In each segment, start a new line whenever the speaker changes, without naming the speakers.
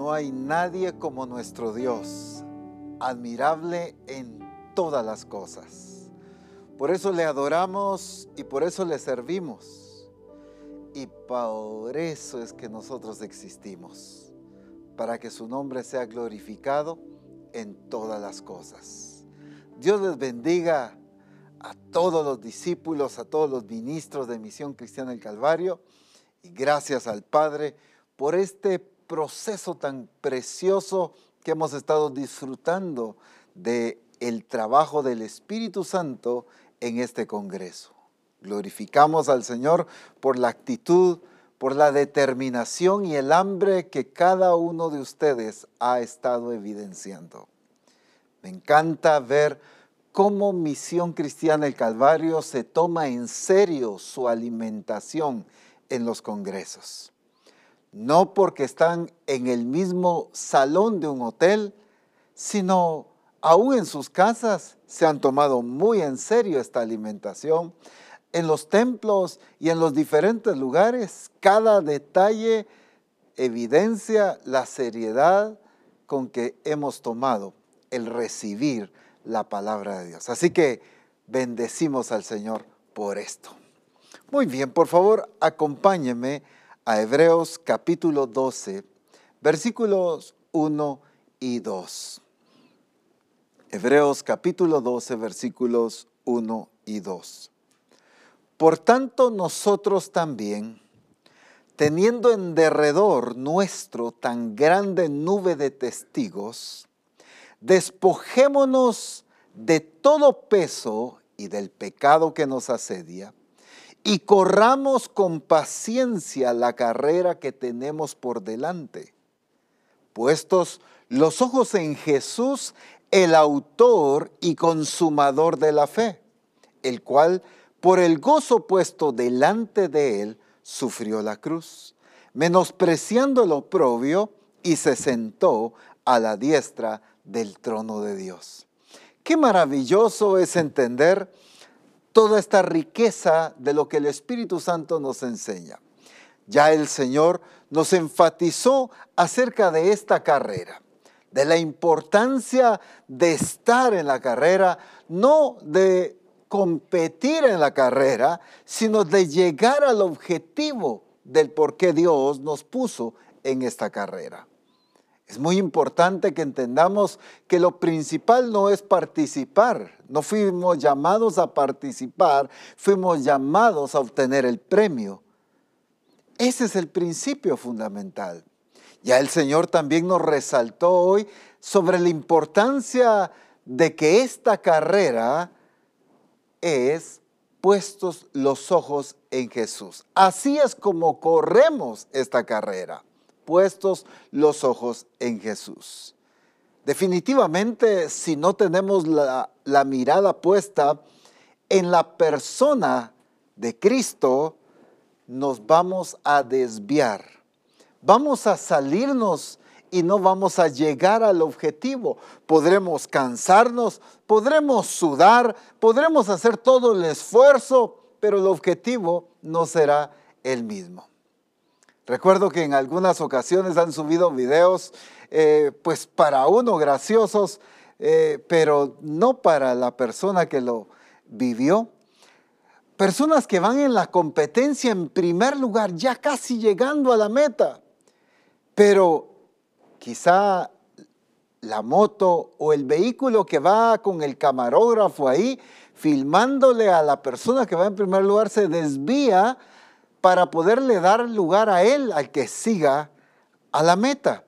No hay nadie como nuestro Dios, admirable en todas las cosas. Por eso le adoramos y por eso le servimos. Y por eso es que nosotros existimos, para que su nombre sea glorificado en todas las cosas. Dios les bendiga a todos los discípulos, a todos los ministros de Misión Cristiana del Calvario y gracias al Padre por este proceso tan precioso que hemos estado disfrutando de el trabajo del Espíritu Santo en este congreso. Glorificamos al Señor por la actitud, por la determinación y el hambre que cada uno de ustedes ha estado evidenciando. Me encanta ver cómo Misión Cristiana el Calvario se toma en serio su alimentación en los congresos. No porque están en el mismo salón de un hotel, sino aún en sus casas se han tomado muy en serio esta alimentación. En los templos y en los diferentes lugares, cada detalle evidencia la seriedad con que hemos tomado el recibir la palabra de Dios. Así que bendecimos al Señor por esto. Muy bien, por favor, acompáñeme a Hebreos capítulo 12, versículos 1 y 2. Hebreos capítulo 12, versículos 1 y 2. Por tanto, nosotros también, teniendo en derredor nuestro tan grande nube de testigos, despojémonos de todo peso y del pecado que nos asedia y corramos con paciencia la carrera que tenemos por delante, puestos los ojos en Jesús, el autor y consumador de la fe, el cual por el gozo puesto delante de él sufrió la cruz, menospreciando el oprobio y se sentó a la diestra del trono de Dios. Qué maravilloso es entender toda esta riqueza de lo que el Espíritu Santo nos enseña. Ya el Señor nos enfatizó acerca de esta carrera, de la importancia de estar en la carrera, no de competir en la carrera, sino de llegar al objetivo del por qué Dios nos puso en esta carrera. Es muy importante que entendamos que lo principal no es participar. No fuimos llamados a participar, fuimos llamados a obtener el premio. Ese es el principio fundamental. Ya el Señor también nos resaltó hoy sobre la importancia de que esta carrera es puestos los ojos en Jesús. Así es como corremos esta carrera puestos los ojos en Jesús. Definitivamente, si no tenemos la, la mirada puesta en la persona de Cristo, nos vamos a desviar. Vamos a salirnos y no vamos a llegar al objetivo. Podremos cansarnos, podremos sudar, podremos hacer todo el esfuerzo, pero el objetivo no será el mismo. Recuerdo que en algunas ocasiones han subido videos, eh, pues para uno graciosos, eh, pero no para la persona que lo vivió. Personas que van en la competencia en primer lugar, ya casi llegando a la meta, pero quizá la moto o el vehículo que va con el camarógrafo ahí, filmándole a la persona que va en primer lugar, se desvía para poderle dar lugar a él, al que siga a la meta.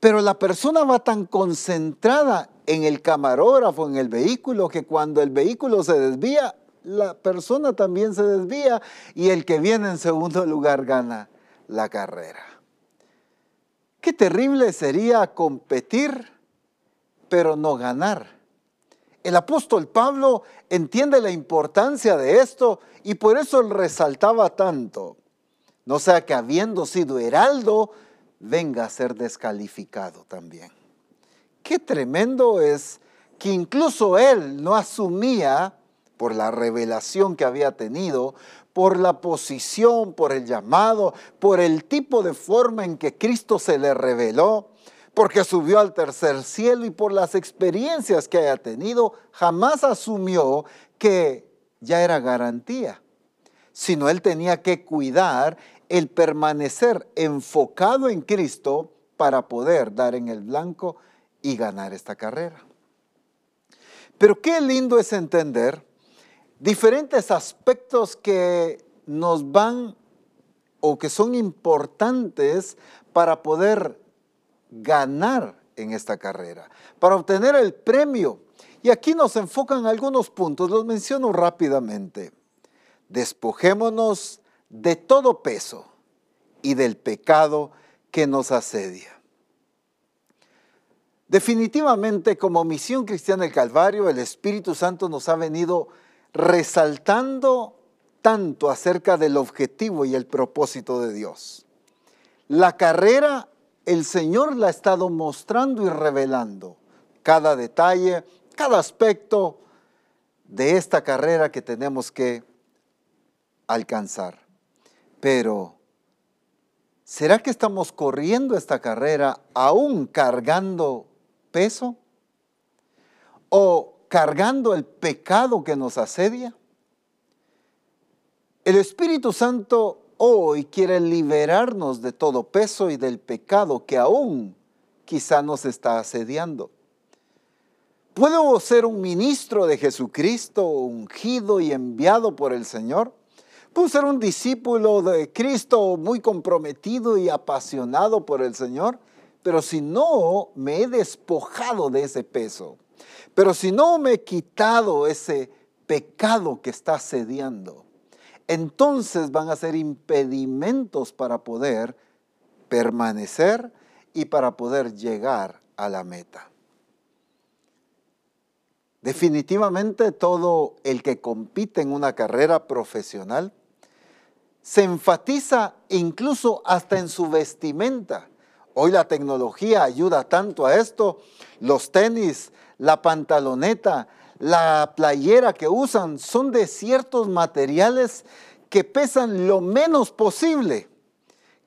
Pero la persona va tan concentrada en el camarógrafo, en el vehículo, que cuando el vehículo se desvía, la persona también se desvía y el que viene en segundo lugar gana la carrera. Qué terrible sería competir, pero no ganar. El apóstol Pablo entiende la importancia de esto y por eso resaltaba tanto. No sea que habiendo sido heraldo, venga a ser descalificado también. Qué tremendo es que incluso él no asumía, por la revelación que había tenido, por la posición, por el llamado, por el tipo de forma en que Cristo se le reveló, porque subió al tercer cielo y por las experiencias que haya tenido, jamás asumió que ya era garantía, sino él tenía que cuidar el permanecer enfocado en Cristo para poder dar en el blanco y ganar esta carrera. Pero qué lindo es entender diferentes aspectos que nos van o que son importantes para poder ganar en esta carrera, para obtener el premio. Y aquí nos enfocan algunos puntos, los menciono rápidamente. Despojémonos de todo peso y del pecado que nos asedia. Definitivamente como misión cristiana del Calvario, el Espíritu Santo nos ha venido resaltando tanto acerca del objetivo y el propósito de Dios. La carrera, el Señor la ha estado mostrando y revelando cada detalle, cada aspecto de esta carrera que tenemos que alcanzar. Pero, ¿será que estamos corriendo esta carrera aún cargando peso? ¿O cargando el pecado que nos asedia? El Espíritu Santo hoy quiere liberarnos de todo peso y del pecado que aún quizá nos está asediando. ¿Puedo ser un ministro de Jesucristo, ungido y enviado por el Señor? ¿Puedo ser un discípulo de Cristo muy comprometido y apasionado por el Señor? pero si no me he despojado de ese peso, pero si no me he quitado ese pecado que está sediando, entonces van a ser impedimentos para poder permanecer y para poder llegar a la meta. Definitivamente todo el que compite en una carrera profesional se enfatiza incluso hasta en su vestimenta. Hoy la tecnología ayuda tanto a esto. Los tenis, la pantaloneta, la playera que usan son de ciertos materiales que pesan lo menos posible,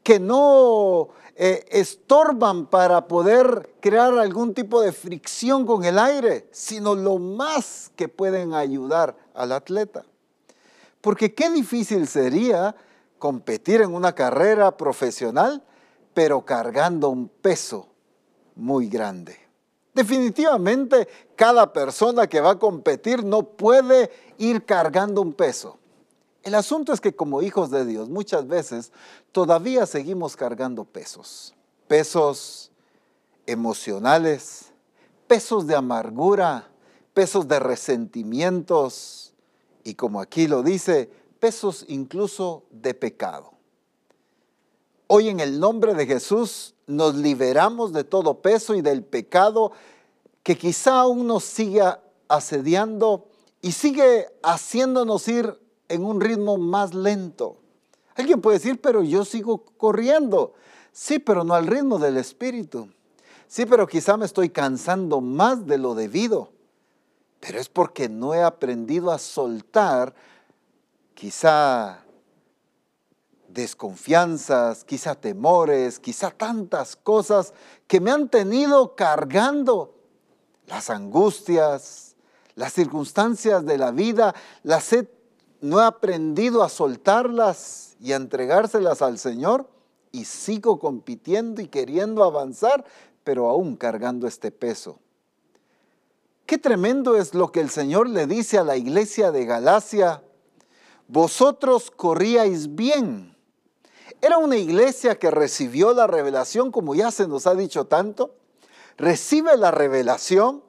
que no eh, estorban para poder crear algún tipo de fricción con el aire, sino lo más que pueden ayudar al atleta. Porque qué difícil sería competir en una carrera profesional pero cargando un peso muy grande. Definitivamente, cada persona que va a competir no puede ir cargando un peso. El asunto es que como hijos de Dios muchas veces todavía seguimos cargando pesos. Pesos emocionales, pesos de amargura, pesos de resentimientos y como aquí lo dice, pesos incluso de pecado. Hoy en el nombre de Jesús nos liberamos de todo peso y del pecado que quizá aún nos siga asediando y sigue haciéndonos ir en un ritmo más lento. Alguien puede decir, pero yo sigo corriendo. Sí, pero no al ritmo del Espíritu. Sí, pero quizá me estoy cansando más de lo debido. Pero es porque no he aprendido a soltar quizá desconfianzas, quizá temores, quizá tantas cosas que me han tenido cargando. Las angustias, las circunstancias de la vida, las he, no he aprendido a soltarlas y a entregárselas al Señor y sigo compitiendo y queriendo avanzar, pero aún cargando este peso. Qué tremendo es lo que el Señor le dice a la iglesia de Galacia. Vosotros corríais bien era una iglesia que recibió la revelación, como ya se nos ha dicho tanto, recibe la revelación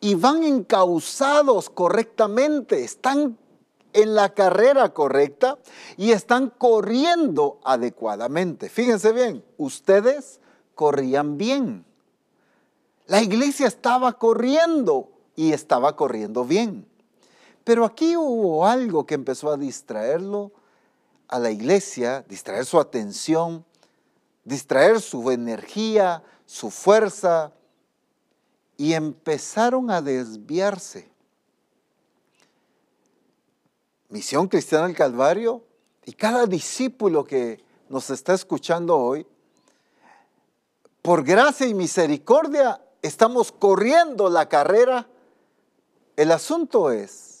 y van encausados correctamente, están en la carrera correcta y están corriendo adecuadamente. Fíjense bien, ustedes corrían bien. La iglesia estaba corriendo y estaba corriendo bien. Pero aquí hubo algo que empezó a distraerlo a la iglesia, distraer su atención, distraer su energía, su fuerza, y empezaron a desviarse. Misión Cristiana del Calvario Y cada discípulo que nos está escuchando hoy, por gracia y misericordia, estamos corriendo la carrera. El asunto es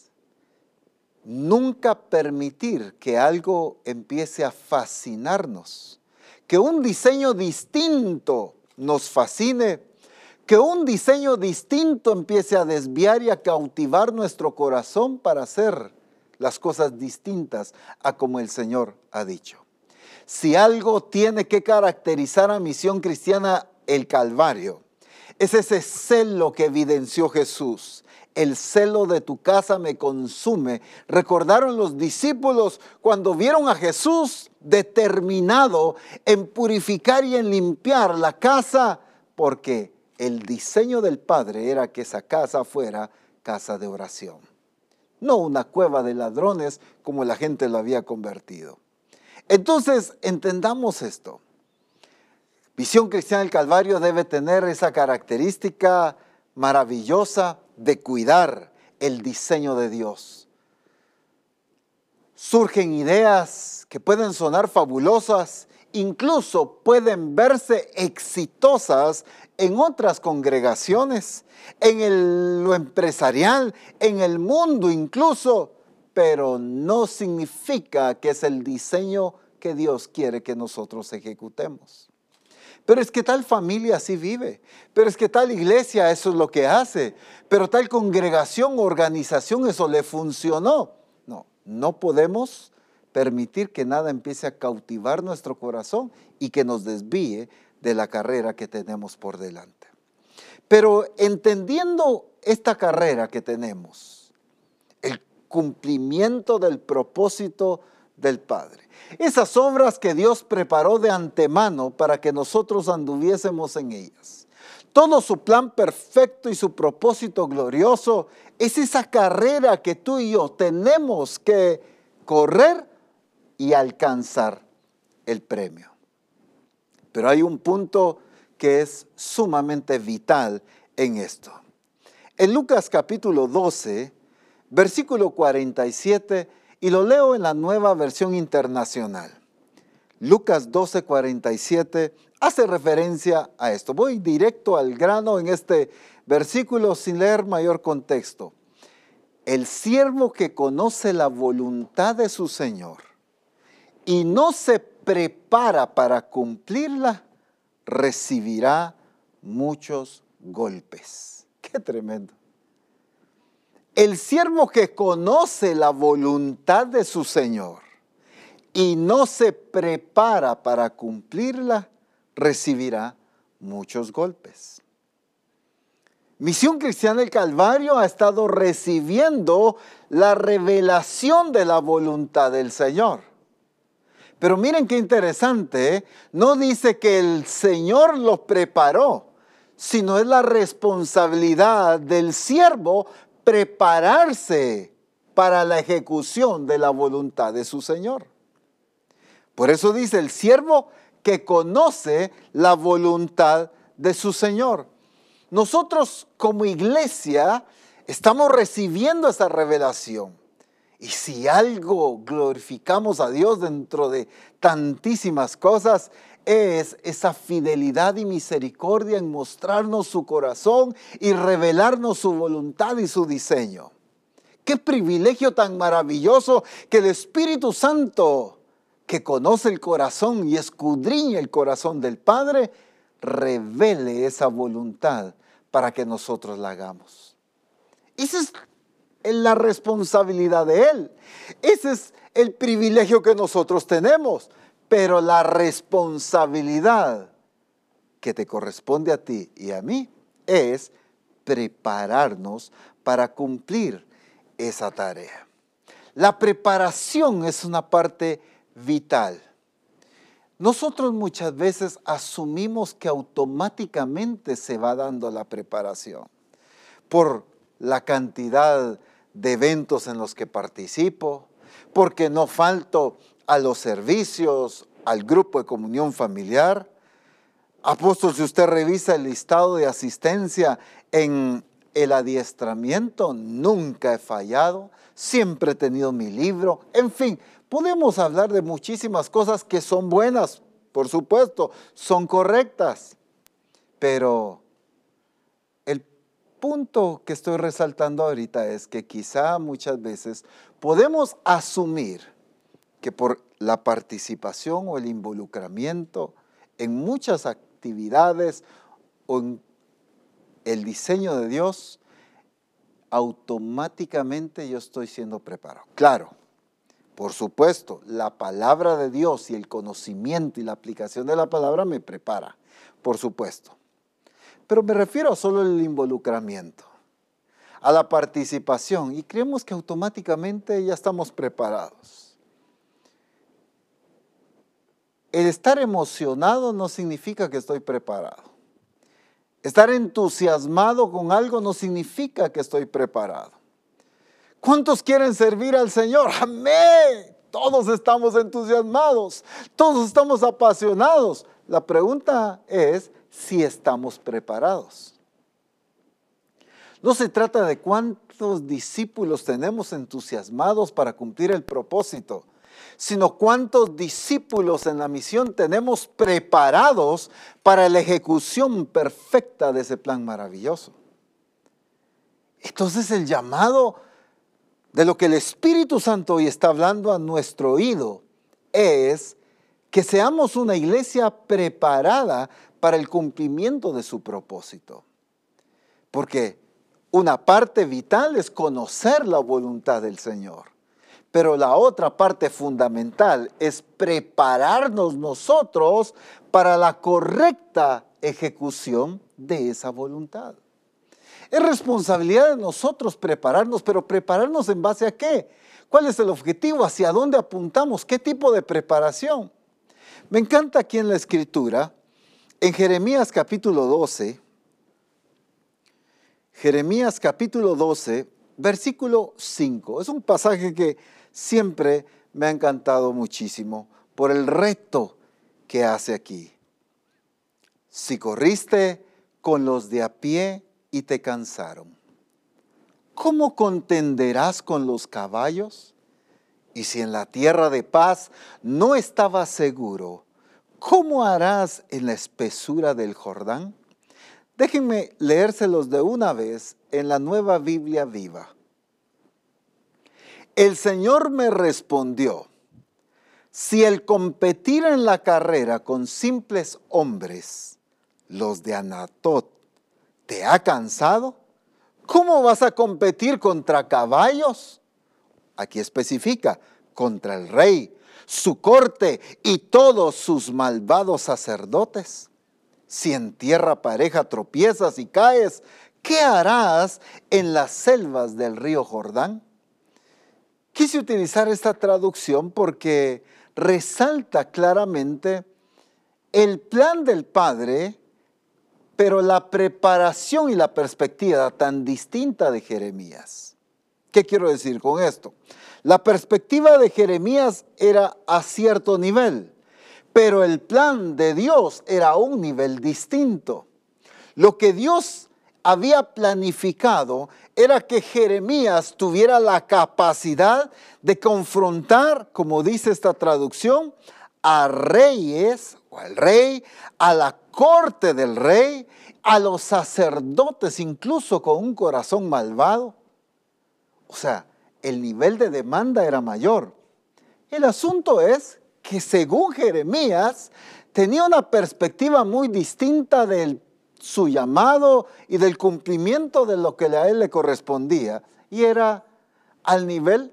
nunca permitir que algo empiece a fascinarnos, que un diseño distinto nos fascine, que un diseño distinto empiece a desviar y a cautivar nuestro corazón para hacer las cosas distintas a como el Señor ha dicho. Si algo tiene que caracterizar a Misión Cristiana el Calvario, es ese celo que evidenció Jesús. El celo de tu casa me consume. Recordaron los discípulos cuando vieron a Jesús determinado en purificar y en limpiar la casa, porque el diseño del Padre era que esa casa fuera casa de oración. No una cueva de ladrones como la gente lo había convertido. Entonces, entendamos esto. Visión Cristiana del Calvario debe tener esa característica maravillosa de cuidar el diseño de Dios. Surgen ideas que pueden sonar fabulosas, incluso pueden verse exitosas en otras congregaciones, en lo empresarial, en el mundo incluso, pero no significa que es el diseño que Dios quiere que nosotros ejecutemos. Pero es que tal familia así vive. Pero es que tal iglesia eso es lo que hace. Pero tal congregación, organización, eso le funcionó. No, no podemos permitir que nada empiece a cautivar nuestro corazón y que nos desvíe de la carrera que tenemos por delante. Pero entendiendo esta carrera que tenemos, el cumplimiento del propósito del Padre, esas obras que Dios preparó de antemano para que nosotros anduviésemos en ellas. Todo su plan perfecto y su propósito glorioso es esa carrera que tú y yo tenemos que correr y alcanzar el premio. Pero hay un punto que es sumamente vital en esto. En Lucas capítulo 12, versículo 47, y lo leo en la nueva versión internacional. Lucas 12:47 hace referencia a esto. Voy directo al grano en este versículo sin leer mayor contexto. El siervo que conoce la voluntad de su Señor y no se prepara para cumplirla, recibirá muchos golpes. Qué tremendo. El siervo que conoce la voluntad de su Señor y no se prepara para cumplirla, recibirá muchos golpes. Misión Cristiana del Calvario ha estado recibiendo la revelación de la voluntad del Señor. Pero miren qué interesante, ¿eh? no dice que el Señor lo preparó, sino es la responsabilidad del siervo prepararse para la ejecución de la voluntad de su Señor. Por eso dice el siervo que conoce la voluntad de su Señor. Nosotros como iglesia estamos recibiendo esa revelación. Y si algo glorificamos a Dios dentro de tantísimas cosas, es esa fidelidad y misericordia en mostrarnos su corazón y revelarnos su voluntad y su diseño. Qué privilegio tan maravilloso que el Espíritu Santo, que conoce el corazón y escudriña el corazón del Padre, revele esa voluntad para que nosotros la hagamos. Esa es la responsabilidad de Él. Ese es el privilegio que nosotros tenemos pero la responsabilidad que te corresponde a ti y a mí es prepararnos para cumplir esa tarea. La preparación es una parte vital. Nosotros muchas veces asumimos que automáticamente se va dando la preparación por la cantidad de eventos en los que participo, porque no falto a los servicios, al grupo de comunión familiar. Apóstol, si usted revisa el listado de asistencia en el adiestramiento, nunca he fallado, siempre he tenido mi libro, en fin, Podemos hablar de muchísimas cosas que son buenas, por supuesto, son correctas, pero el punto que estoy resaltando ahorita es que quizá muchas veces podemos asumir que por la participación o el involucramiento en muchas actividades o en el diseño de Dios, automáticamente yo estoy siendo preparado. Claro, por supuesto, la palabra de Dios y el conocimiento y la aplicación de la palabra me prepara, por supuesto. Pero me refiero solo el involucramiento, a la participación y creemos que automáticamente ya estamos preparados. El estar emocionado no significa que estoy preparado. Estar entusiasmado con algo no significa que estoy preparado. ¿Cuántos quieren servir al Señor? Amén. Todos estamos entusiasmados, todos estamos apasionados. La pregunta es si estamos preparados. No se trata de cuántos discípulos tenemos entusiasmados para cumplir el propósito sino cuántos discípulos en la misión tenemos preparados para la ejecución perfecta de ese plan maravilloso. Entonces el llamado de lo que el Espíritu Santo hoy está hablando a nuestro oído es que seamos una iglesia preparada para el cumplimiento de su propósito. Porque una parte vital es conocer la voluntad del Señor. Pero la otra parte fundamental es prepararnos nosotros para la correcta ejecución de esa voluntad. Es responsabilidad de nosotros prepararnos, pero prepararnos en base a qué? ¿Cuál es el objetivo? ¿Hacia dónde apuntamos? ¿Qué tipo de preparación? Me encanta aquí en la escritura, en Jeremías capítulo 12, Jeremías capítulo 12, versículo 5. Es un pasaje que siempre me ha encantado muchísimo por el reto que hace aquí. Si corriste con los de a pie y te cansaron, ¿cómo contenderás con los caballos? Y si en la tierra de paz no estabas seguro, ¿cómo harás en la espesura del Jordán? Déjenme leérselos de una vez en la nueva Biblia viva. El Señor me respondió, si el competir en la carrera con simples hombres, los de Anatot, te ha cansado, ¿cómo vas a competir contra caballos? Aquí especifica, contra el rey, su corte y todos sus malvados sacerdotes. Si en tierra pareja tropiezas y caes, ¿qué harás en las selvas del río Jordán? Quise utilizar esta traducción porque resalta claramente el plan del Padre, pero la preparación y la perspectiva tan distinta de Jeremías. ¿Qué quiero decir con esto? La perspectiva de Jeremías era a cierto nivel, pero el plan de Dios era a un nivel distinto. Lo que Dios había planificado era que Jeremías tuviera la capacidad de confrontar, como dice esta traducción, a reyes o al rey, a la corte del rey, a los sacerdotes, incluso con un corazón malvado. O sea, el nivel de demanda era mayor. El asunto es que según Jeremías tenía una perspectiva muy distinta del su llamado y del cumplimiento de lo que a él le correspondía. Y era al nivel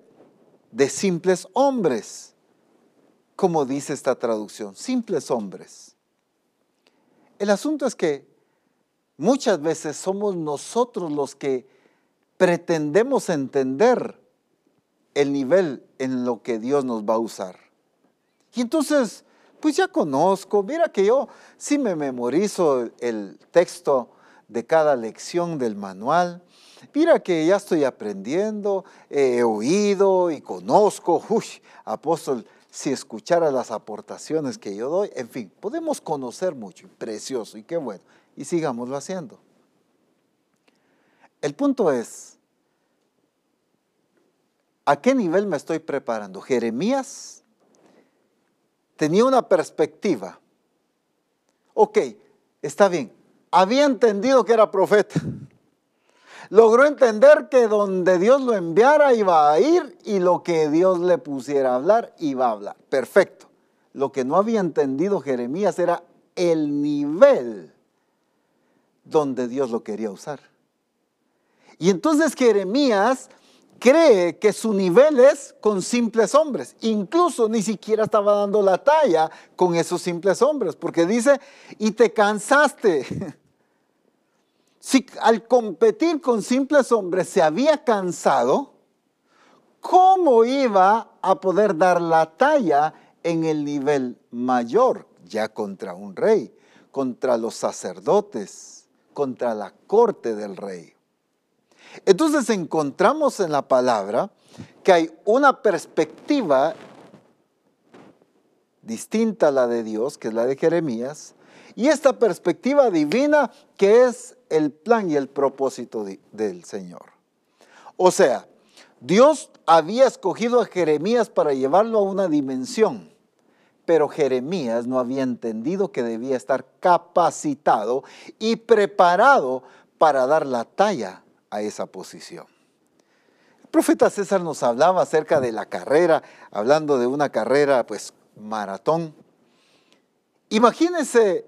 de simples hombres, como dice esta traducción, simples hombres. El asunto es que muchas veces somos nosotros los que pretendemos entender el nivel en lo que Dios nos va a usar. Y entonces pues ya conozco, mira que yo sí me memorizo el texto de cada lección del manual. Mira que ya estoy aprendiendo, he oído y conozco. Uy, apóstol, si escuchara las aportaciones que yo doy, en fin, podemos conocer mucho, precioso y qué bueno. Y sigámoslo haciendo. El punto es, ¿A qué nivel me estoy preparando? Jeremías tenía una perspectiva. Ok, está bien. Había entendido que era profeta. Logró entender que donde Dios lo enviara iba a ir y lo que Dios le pusiera a hablar iba a hablar. Perfecto. Lo que no había entendido Jeremías era el nivel donde Dios lo quería usar. Y entonces Jeremías cree que su nivel es con simples hombres. Incluso ni siquiera estaba dando la talla con esos simples hombres, porque dice, y te cansaste. Si al competir con simples hombres se había cansado, ¿cómo iba a poder dar la talla en el nivel mayor, ya contra un rey, contra los sacerdotes, contra la corte del rey? Entonces encontramos en la palabra que hay una perspectiva distinta a la de Dios, que es la de Jeremías, y esta perspectiva divina que es el plan y el propósito del Señor. O sea, Dios había escogido a Jeremías para llevarlo a una dimensión, pero Jeremías no había entendido que debía estar capacitado y preparado para dar la talla a esa posición. El profeta César nos hablaba acerca de la carrera, hablando de una carrera pues maratón. Imagínense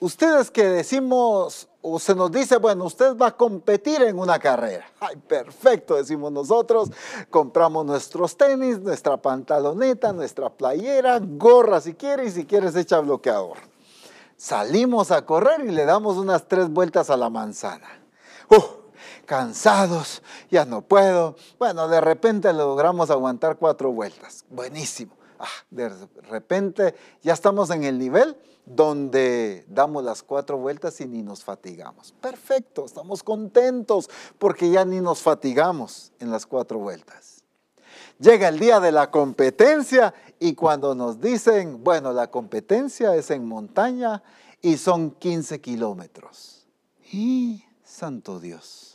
ustedes que decimos o se nos dice, bueno, usted va a competir en una carrera. Ay, perfecto, decimos nosotros, compramos nuestros tenis, nuestra pantaloneta, nuestra playera, gorra si quiere y si quieres echa bloqueador. Salimos a correr y le damos unas tres vueltas a la manzana. Uh, cansados, ya no puedo. Bueno, de repente logramos aguantar cuatro vueltas. Buenísimo. Ah, de repente ya estamos en el nivel donde damos las cuatro vueltas y ni nos fatigamos. Perfecto, estamos contentos porque ya ni nos fatigamos en las cuatro vueltas. Llega el día de la competencia y cuando nos dicen, bueno, la competencia es en montaña y son 15 kilómetros. Y, santo Dios.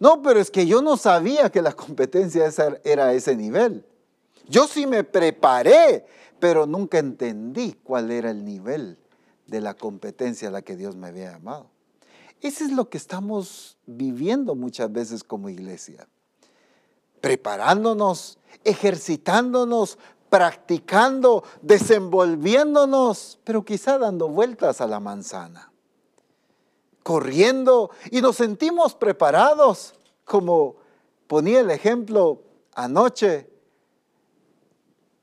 No, pero es que yo no sabía que la competencia era a ese nivel. Yo sí me preparé, pero nunca entendí cuál era el nivel de la competencia a la que Dios me había llamado. Eso es lo que estamos viviendo muchas veces como iglesia. Preparándonos, ejercitándonos, practicando, desenvolviéndonos, pero quizá dando vueltas a la manzana corriendo y nos sentimos preparados, como ponía el ejemplo anoche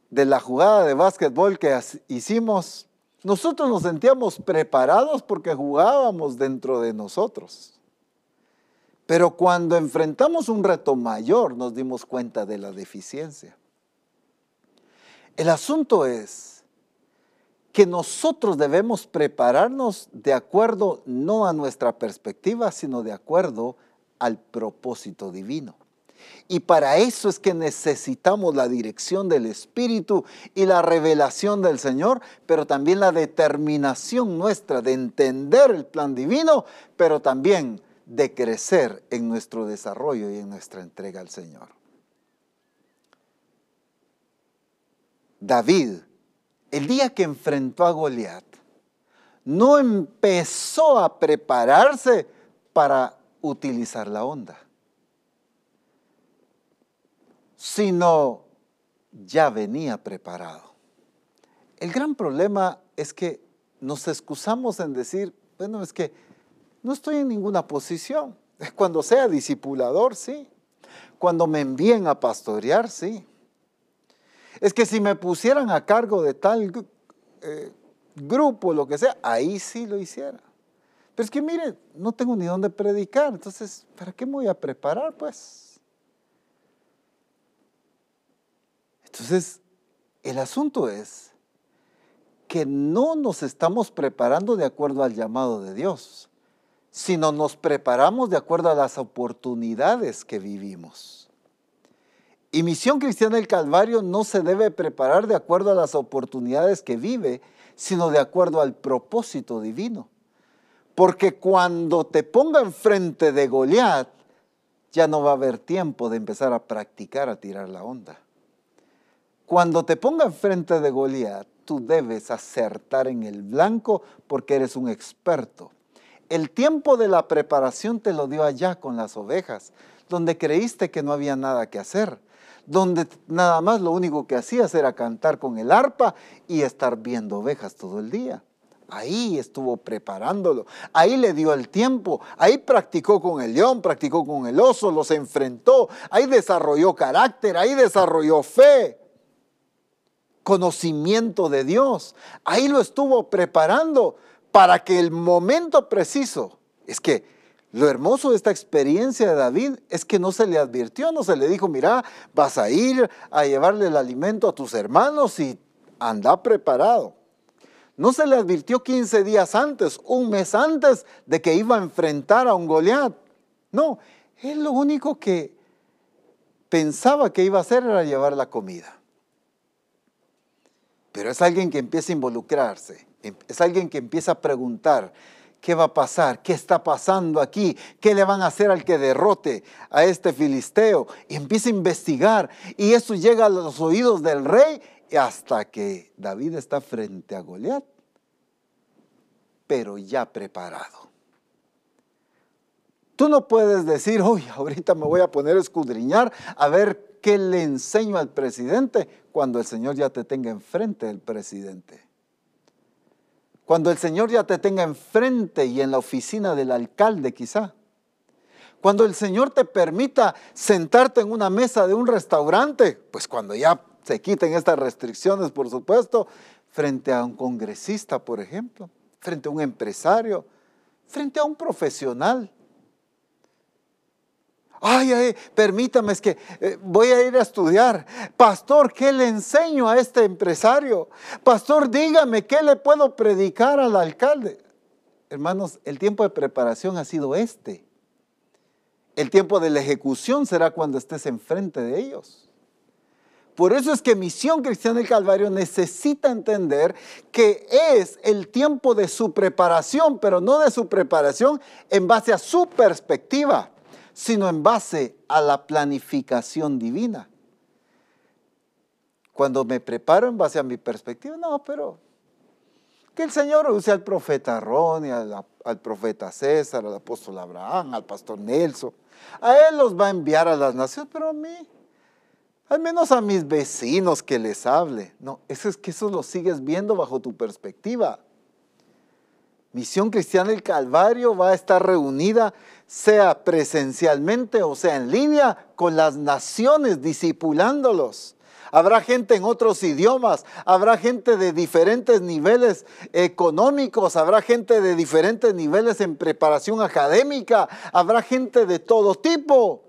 de la jugada de básquetbol que hicimos. Nosotros nos sentíamos preparados porque jugábamos dentro de nosotros. Pero cuando enfrentamos un reto mayor nos dimos cuenta de la deficiencia. El asunto es que nosotros debemos prepararnos de acuerdo no a nuestra perspectiva, sino de acuerdo al propósito divino. Y para eso es que necesitamos la dirección del Espíritu y la revelación del Señor, pero también la determinación nuestra de entender el plan divino, pero también de crecer en nuestro desarrollo y en nuestra entrega al Señor. David el día que enfrentó a Goliat, no empezó a prepararse para utilizar la onda, sino ya venía preparado. El gran problema es que nos excusamos en decir, bueno, es que no estoy en ninguna posición. Cuando sea discipulador, sí. Cuando me envíen a pastorear, sí. Es que si me pusieran a cargo de tal eh, grupo, lo que sea, ahí sí lo hiciera. Pero es que mire, no tengo ni dónde predicar, entonces, ¿para qué me voy a preparar? Pues. Entonces, el asunto es que no nos estamos preparando de acuerdo al llamado de Dios, sino nos preparamos de acuerdo a las oportunidades que vivimos. Y Misión Cristiana del Calvario no se debe preparar de acuerdo a las oportunidades que vive, sino de acuerdo al propósito divino. Porque cuando te ponga enfrente de Goliat, ya no va a haber tiempo de empezar a practicar a tirar la onda. Cuando te ponga enfrente de Goliat, tú debes acertar en el blanco porque eres un experto. El tiempo de la preparación te lo dio allá con las ovejas, donde creíste que no había nada que hacer, donde nada más lo único que hacías era cantar con el arpa y estar viendo ovejas todo el día. Ahí estuvo preparándolo, ahí le dio el tiempo, ahí practicó con el león, practicó con el oso, los enfrentó, ahí desarrolló carácter, ahí desarrolló fe, conocimiento de Dios, ahí lo estuvo preparando para que el momento preciso, es que lo hermoso de esta experiencia de David es que no se le advirtió, no se le dijo, mira, vas a ir a llevarle el alimento a tus hermanos y anda preparado. No se le advirtió 15 días antes, un mes antes de que iba a enfrentar a un Goliat. No, él lo único que pensaba que iba a hacer era llevar la comida. Pero es alguien que empieza a involucrarse, em, es alguien que empieza a preguntar, ¿qué va a pasar? ¿Qué está pasando aquí? ¿Qué le van a hacer al que derrote a este filisteo? Y empieza a investigar. Y eso llega a los oídos del rey hasta que David está frente a Goliat, pero ya preparado. Tú no puedes decir, uy, ahorita me voy a poner a escudriñar a ver qué le enseño al presidente cuando el Señor ya te tenga enfrente del presidente. Cuando el Señor ya te tenga enfrente y en la oficina del alcalde quizá. Cuando el Señor te permita sentarte en una mesa de un restaurante, pues cuando ya se quiten estas restricciones, por supuesto, frente a un congresista, por ejemplo, frente a un empresario, frente a un profesional. Ay, ay, permítame, es que eh, voy a ir a estudiar. Pastor, ¿qué le enseño a este empresario? Pastor, dígame, ¿qué le puedo predicar al alcalde? Hermanos, el tiempo de preparación ha sido este. El tiempo de la ejecución será cuando estés enfrente de ellos. Por eso es que Misión Cristiana del Calvario necesita entender que es el tiempo de su preparación, pero no de su preparación en base a su perspectiva, sino en base a la planificación divina. Cuando me preparo en base a mi perspectiva, no, pero que el Señor use al profeta Ronnie, al, al profeta César, al apóstol Abraham, al pastor Nelson. A Él los va a enviar a las naciones, pero a mí al menos a mis vecinos que les hable. No, eso es que eso lo sigues viendo bajo tu perspectiva. Misión Cristiana del Calvario va a estar reunida, sea presencialmente o sea en línea, con las naciones, discipulándolos. Habrá gente en otros idiomas, habrá gente de diferentes niveles económicos, habrá gente de diferentes niveles en preparación académica, habrá gente de todo tipo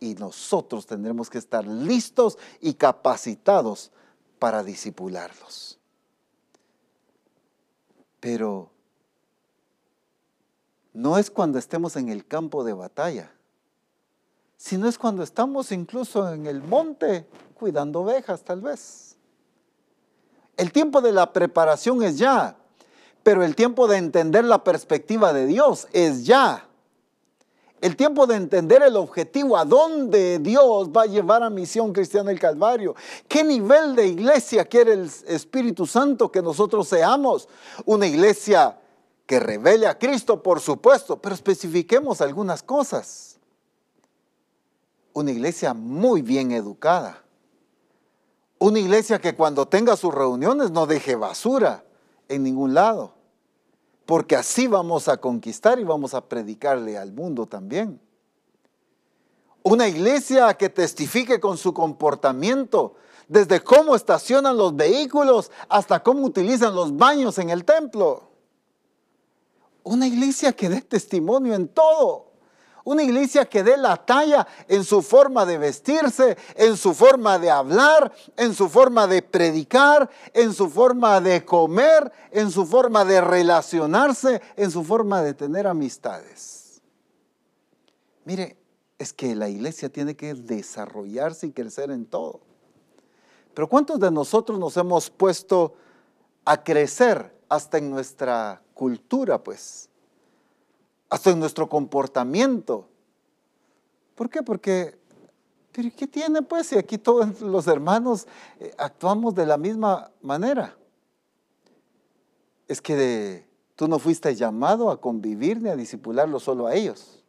y nosotros tendremos que estar listos y capacitados para disipularlos. Pero no es cuando estemos en el campo de batalla, sino es cuando estamos incluso en el monte cuidando ovejas tal vez. El tiempo de la preparación es ya, pero el tiempo de entender la perspectiva de Dios es ya el tiempo de entender el objetivo, a dónde Dios va a llevar a Misión Cristiana del Calvario, qué nivel de iglesia quiere el Espíritu Santo que nosotros seamos. Una iglesia que revele a Cristo, por supuesto, pero especifiquemos algunas cosas. Una iglesia muy bien educada. Una iglesia que cuando tenga sus reuniones no deje basura en ningún lado porque así vamos a conquistar y vamos a predicarle al mundo también. Una iglesia que testifique con su comportamiento, desde cómo estacionan los vehículos hasta cómo utilizan los baños en el templo. Una iglesia que dé testimonio en todo. Una iglesia que dé la talla en su forma de vestirse, en su forma de hablar, en su forma de predicar, en su forma de comer, en su forma de relacionarse, en su forma de tener amistades. Mire, es que la iglesia tiene que desarrollarse y crecer en todo. Pero ¿cuántos de nosotros nos hemos puesto a crecer hasta en nuestra cultura, pues? hasta en nuestro comportamiento. ¿Por qué? Porque, pero ¿qué tiene pues si aquí todos los hermanos eh, actuamos de la misma manera? Es que tú no fuiste llamado a convivir ni a disipularlo solo a ellos.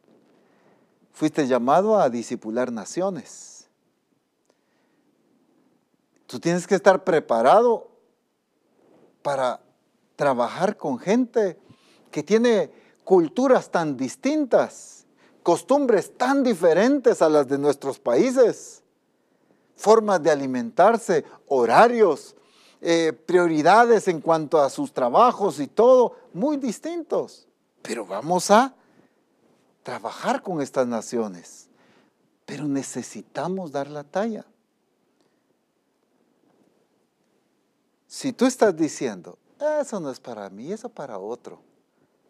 Fuiste llamado a disipular naciones. Tú tienes que estar preparado para trabajar con gente que tiene culturas tan distintas, costumbres tan diferentes a las de nuestros países, formas de alimentarse, horarios, eh, prioridades en cuanto a sus trabajos y todo, muy distintos. Pero vamos a trabajar con estas naciones. Pero necesitamos dar la talla. Si tú estás diciendo, eso no es para mí, eso para otro,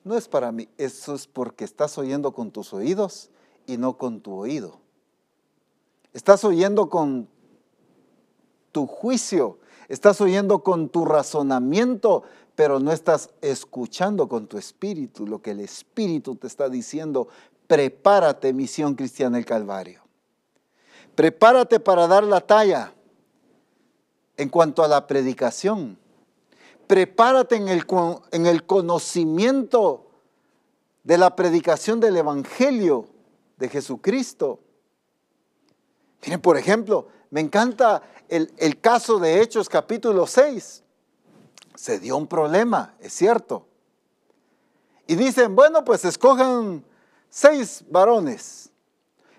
no es para mí, eso es porque estás oyendo con tus oídos y no con tu oído. Estás oyendo con tu juicio, estás oyendo con tu razonamiento, pero no estás escuchando con tu espíritu lo que el espíritu te está diciendo. Prepárate, misión cristiana del Calvario. Prepárate para dar la talla en cuanto a la predicación. Prepárate en el, en el conocimiento de la predicación del Evangelio de Jesucristo. Miren, por ejemplo, me encanta el, el, caso de Hechos capítulo 6. Se dio un problema, es cierto. Y dicen, bueno, pues escojan seis varones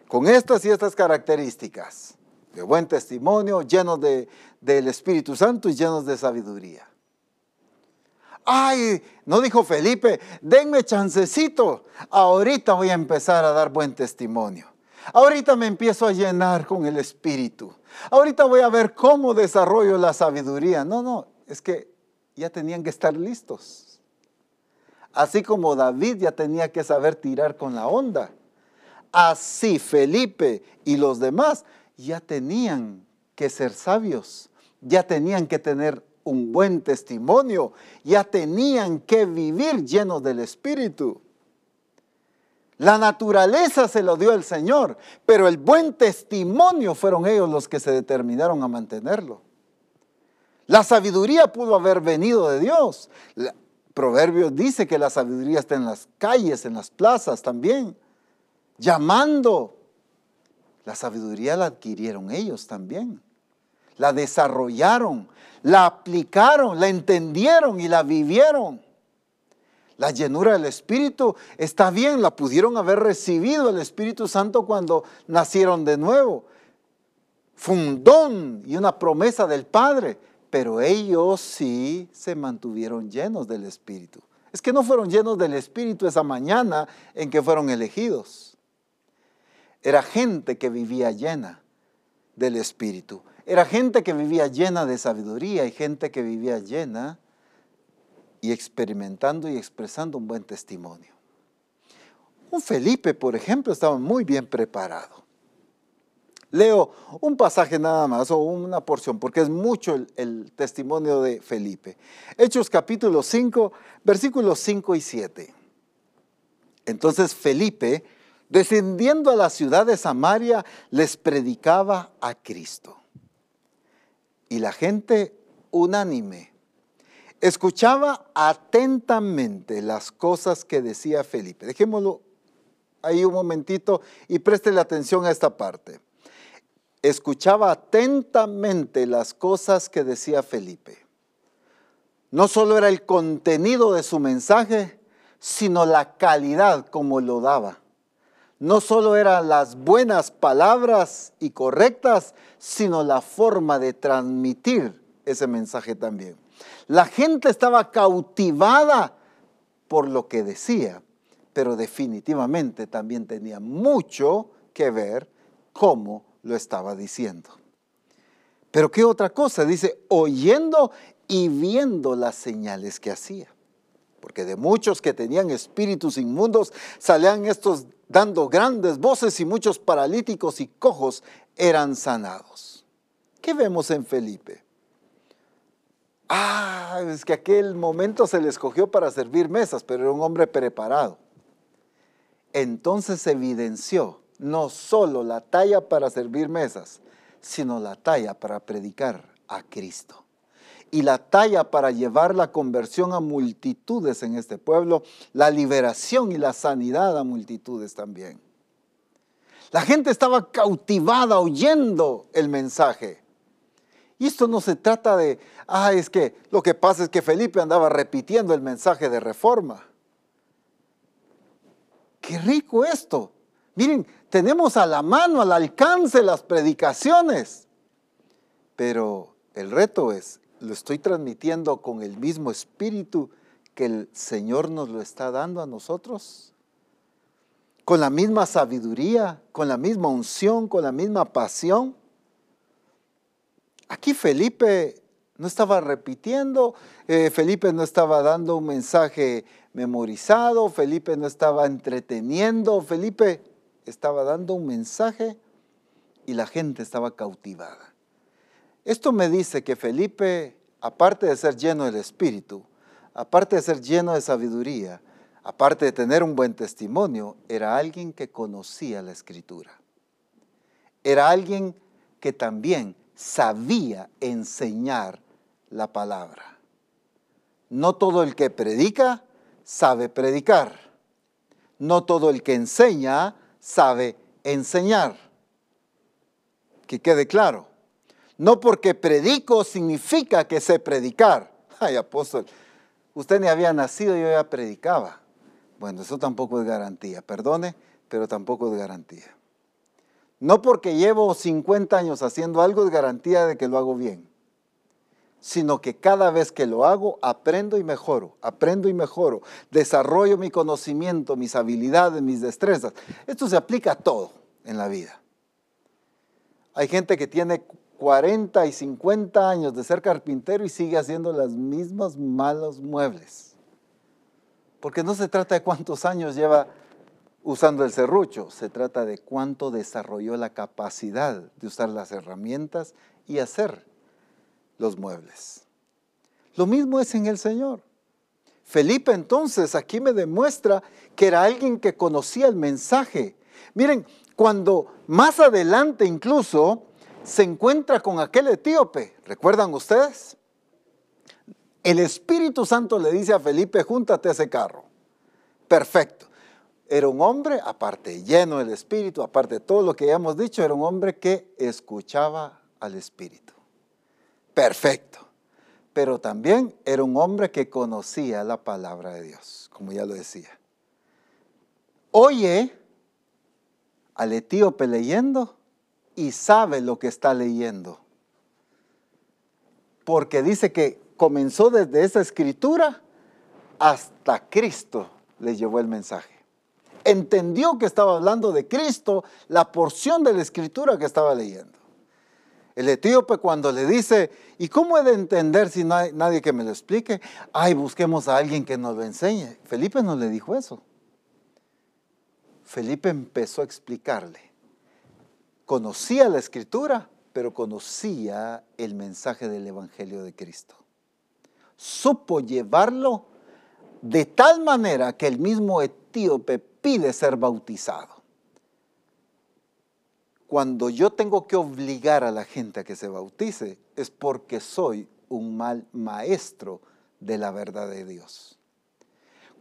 con estas y estas características de buen testimonio, llenos de, del Espíritu Santo y llenos de sabiduría. Ay, no dijo Felipe, denme chancecito, ahorita voy a empezar a dar buen testimonio. Ahorita me empiezo a llenar con el Espíritu. Ahorita voy a ver cómo desarrollo la sabiduría. No, no, es que ya tenían que estar listos. Así como David ya tenía que saber tirar con la onda. Así Felipe y los demás ya tenían que ser sabios, ya tenían que tener un buen testimonio, ya tenían que vivir llenos del Espíritu. La naturaleza se lo dio el Señor, pero el buen testimonio fueron ellos los que se determinaron a mantenerlo. La sabiduría pudo haber venido de Dios. Proverbios dice que la sabiduría está en las calles, en las plazas también, llamando la sabiduría la adquirieron ellos también. La desarrollaron, la aplicaron, la entendieron y la vivieron. La llenura del Espíritu está bien, la pudieron haber recibido el Espíritu Santo cuando nacieron de nuevo. Fue un don y una promesa del Padre, pero ellos sí se mantuvieron llenos del Espíritu. Es que no fueron llenos del Espíritu esa mañana en que fueron elegidos. Era gente que vivía llena del Espíritu. Era gente que vivía llena de sabiduría y gente que vivía llena y experimentando y expresando un buen testimonio. Un Felipe, por ejemplo, estaba muy bien preparado. Leo un pasaje nada más o una porción, porque es mucho el, testimonio de Felipe. Hechos capítulo 5, versículos 5 y 7. Entonces Felipe descendiendo a la ciudad de Samaria, les predicaba a Cristo. Y la gente unánime escuchaba atentamente las cosas que decía Felipe. Dejémoslo ahí un momentito y préstele atención a esta parte. Escuchaba atentamente las cosas que decía Felipe. No solo era el contenido de su mensaje, sino la calidad como lo daba no solo eran las buenas palabras y correctas, sino la forma de transmitir ese mensaje también. La gente estaba cautivada por lo que decía, pero definitivamente también tenía mucho que ver cómo lo estaba diciendo. Pero qué otra cosa, dice, oyendo y viendo las señales que hacía. Porque de muchos que tenían espíritus inmundos salían estos dando grandes voces y muchos paralíticos y cojos eran sanados. ¿Qué vemos en Felipe? Ah, es que aquel momento se le escogió para servir mesas, pero era un hombre preparado. Entonces evidenció no solo la talla para servir mesas, sino la talla para predicar a Cristo. Y la talla para llevar la conversión a multitudes en este pueblo, la liberación y la sanidad a multitudes también. La gente estaba cautivada oyendo el mensaje. Y esto no se trata de, ah, es que lo que pasa es que Felipe andaba repitiendo el mensaje de reforma. Qué rico esto. Miren, tenemos a la mano, al alcance las predicaciones. Pero el reto es, ¿lo estoy transmitiendo con el mismo espíritu que el Señor nos lo está dando a nosotros? con la misma sabiduría, con la misma unción, con la misma pasión. Aquí Felipe no estaba repitiendo, eh, Felipe no estaba dando un mensaje memorizado, Felipe no estaba entreteniendo, Felipe estaba dando un mensaje y la gente estaba cautivada. Esto me dice que Felipe, aparte de ser lleno del Espíritu, aparte de ser lleno de sabiduría, aparte de tener un buen testimonio, era alguien que conocía la escritura. Era alguien que también sabía enseñar la palabra. No todo el que predica sabe predicar. No todo el que enseña sabe enseñar. Que quede claro. No porque predico significa que sé predicar. Ay, apóstol, usted ni había nacido y yo ya predicaba. Bueno, eso tampoco es garantía, perdone, pero tampoco es garantía. No porque llevo 50 años haciendo algo es garantía de que lo hago bien, sino que cada vez que lo hago aprendo y mejoro, aprendo y mejoro, desarrollo mi conocimiento, mis habilidades, mis destrezas. Esto se aplica a todo en la vida. Hay gente que tiene 40 y 50 años de ser carpintero y sigue haciendo los mismos malos muebles porque no se trata de cuántos años lleva usando el serrucho, se trata de cuánto desarrolló la capacidad de usar las herramientas y hacer los muebles. Lo mismo es en el Señor. Felipe entonces aquí me demuestra que era alguien que conocía el mensaje. Miren, cuando más adelante incluso se encuentra con aquel etíope, ¿recuerdan ustedes? El Espíritu Santo le dice a Felipe, júntate a ese carro. Perfecto. Era un hombre, aparte lleno del Espíritu, aparte de todo lo que ya hemos dicho, era un hombre que escuchaba al Espíritu. Perfecto. Pero también era un hombre que conocía la palabra de Dios, como ya lo decía. Oye al etíope leyendo y sabe lo que está leyendo. Porque dice que comenzó desde esa escritura hasta Cristo le llevó el mensaje. Entendió que estaba hablando de Cristo, la porción de la escritura que estaba leyendo. El etíope cuando le dice, ¿y cómo he de entender si no hay nadie que me lo explique? Ay, busquemos a alguien que nos lo enseñe. Felipe no le dijo eso. Felipe empezó a explicarle. Conocía la escritura, pero conocía el mensaje del Evangelio de Cristo supo llevarlo de tal manera que el mismo etíope pide ser bautizado. Cuando yo tengo que obligar a la gente a que se bautice, es porque soy un mal maestro de la verdad de Dios.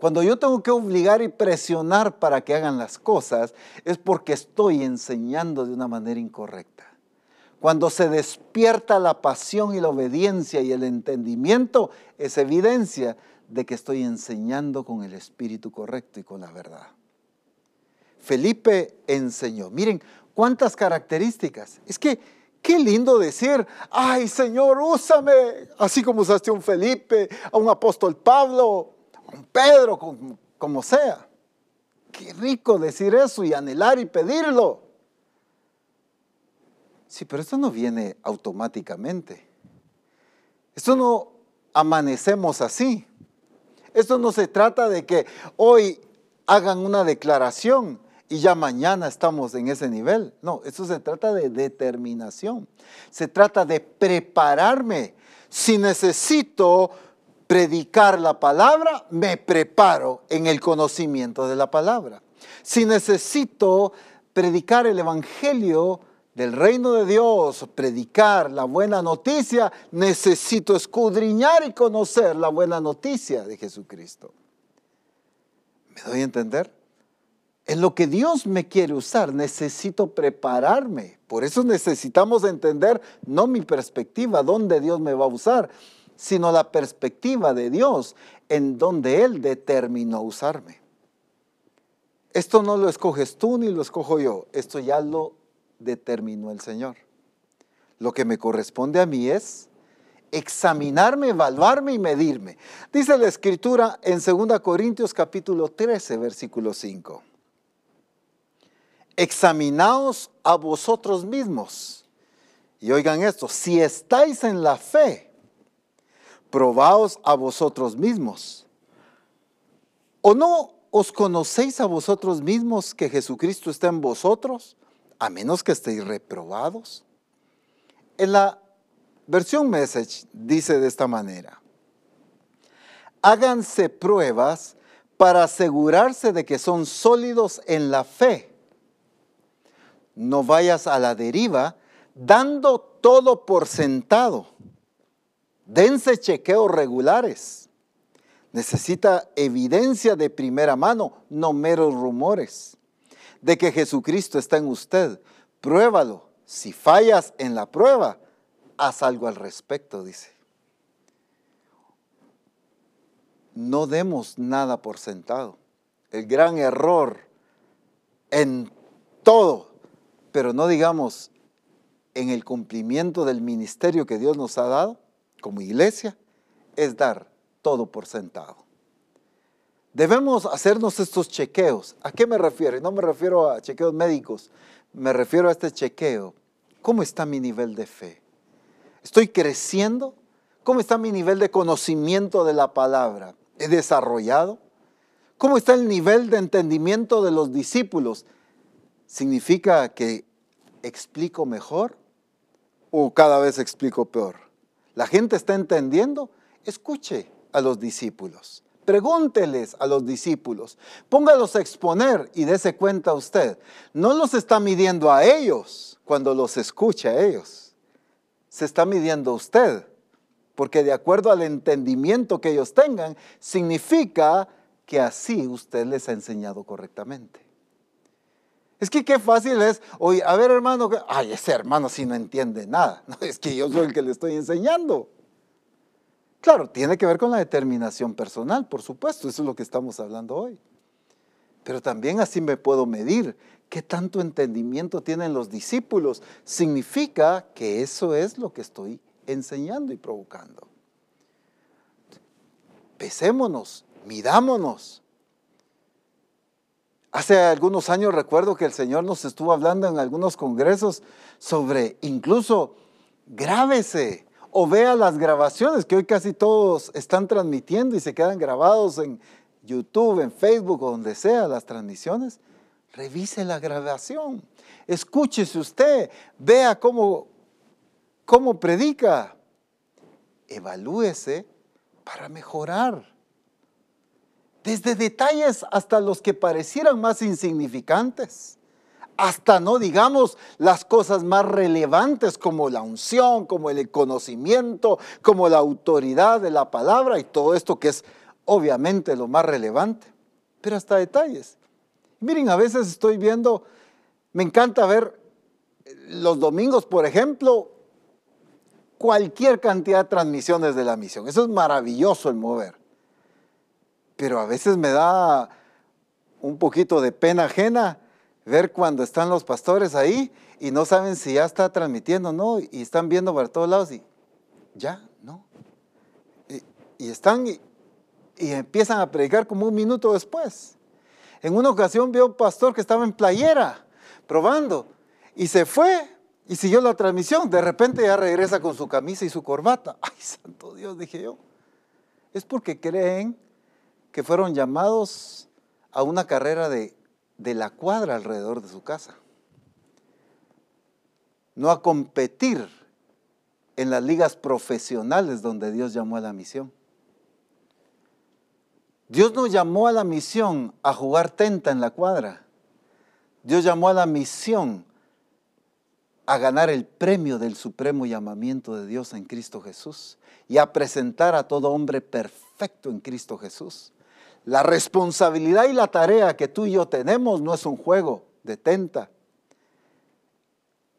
Cuando yo tengo que obligar y presionar para que hagan las cosas, es porque estoy enseñando de una manera incorrecta. Cuando se despierta la pasión y la obediencia y el entendimiento, es evidencia de que estoy enseñando con el espíritu correcto y con la verdad. Felipe enseñó. Miren cuántas características. Es que qué lindo decir, ay Señor, úsame, así como usaste a un Felipe, a un apóstol Pablo, un Pedro, como, como sea. Qué rico decir eso y anhelar y pedirlo. Sí, pero esto no viene automáticamente. Esto no amanecemos así. Esto no se trata de que hoy hagan una declaración y ya mañana estamos en ese nivel. No, esto se trata de determinación. Se trata de prepararme. Si necesito predicar la palabra, me preparo en el conocimiento de la palabra. Si necesito predicar el Evangelio del reino de Dios, predicar la buena noticia, necesito escudriñar y conocer la buena noticia de Jesucristo. ¿Me doy a entender? En lo que Dios me quiere usar, necesito prepararme. Por eso necesitamos entender no mi perspectiva, dónde Dios me va a usar, sino la perspectiva de Dios en donde Él determinó usarme. Esto no lo escoges tú ni lo escojo yo, esto ya lo determinó el Señor. Lo que me corresponde a mí es examinarme, evaluarme y medirme. Dice la escritura en 2 Corintios capítulo 13, versículo 5. Examinaos a vosotros mismos. Y oigan esto, si estáis en la fe, probaos a vosotros mismos. ¿O no os conocéis a vosotros mismos que Jesucristo está en vosotros? a menos que estéis reprobados. En la versión message dice de esta manera, háganse pruebas para asegurarse de que son sólidos en la fe. No vayas a la deriva dando todo por sentado. Dense chequeos regulares. Necesita evidencia de primera mano, no meros rumores de que Jesucristo está en usted. Pruébalo. Si fallas en la prueba, haz algo al respecto, dice. No demos nada por sentado. El gran error en todo, pero no digamos en el cumplimiento del ministerio que Dios nos ha dado como iglesia, es dar todo por sentado. Debemos hacernos estos chequeos. ¿A qué me refiero? No me refiero a chequeos médicos, me refiero a este chequeo. ¿Cómo está mi nivel de fe? ¿Estoy creciendo? ¿Cómo está mi nivel de conocimiento de la palabra? ¿He desarrollado? ¿Cómo está el nivel de entendimiento de los discípulos? ¿Significa que explico mejor o cada vez explico peor? ¿La gente está entendiendo? Escuche a los discípulos. Pregúnteles a los discípulos, póngalos a exponer y dése cuenta usted. No los está midiendo a ellos cuando los escucha a ellos. Se está midiendo a usted, porque de acuerdo al entendimiento que ellos tengan, significa que así usted les ha enseñado correctamente. Es que qué fácil es, oye, a ver hermano, ay, ese hermano sí no entiende nada. No, es que yo soy el que le estoy enseñando. Claro, tiene que ver con la determinación personal, por supuesto, eso es lo que estamos hablando hoy. Pero también así me puedo medir qué tanto entendimiento tienen los discípulos. Significa que eso es lo que estoy enseñando y provocando. Pesémonos, midámonos. Hace algunos años recuerdo que el Señor nos estuvo hablando en algunos congresos sobre incluso grábese, o vea las grabaciones que hoy casi todos están transmitiendo y se quedan grabados en YouTube, en Facebook o donde sea las transmisiones. Revise la grabación, escúchese usted, vea cómo, cómo predica, evalúese para mejorar. Desde detalles hasta los que parecieran más insignificantes hasta no digamos las cosas más relevantes como la unción, como el conocimiento, como la autoridad de la palabra y todo esto que es obviamente lo más relevante, pero hasta detalles. Miren, a veces estoy viendo, me encanta ver los domingos, por ejemplo, cualquier cantidad de transmisiones de la misión. Eso es maravilloso el mover. Pero a veces me da un poquito de pena ajena ver cuando están los pastores ahí y no saben si ya está transmitiendo, ¿no? Y están viendo para todos lados y ya, ¿no? Y, están y, empiezan a predicar como un minuto después. En una ocasión vio un pastor que estaba en playera probando y se fue y siguió la transmisión. De repente ya regresa con su camisa y su corbata. Ay, santo Dios, dije yo. Es porque creen que fueron llamados a una carrera de de la cuadra alrededor de su casa. No a competir en las ligas profesionales donde Dios llamó a la misión. Dios no llamó a la misión a jugar tenta en la cuadra. Dios llamó a la misión a ganar el premio del supremo llamamiento de Dios en Cristo Jesús y a presentar a todo hombre perfecto en Cristo Jesús. La responsabilidad y la tarea que tú y yo tenemos no es un juego de tenta,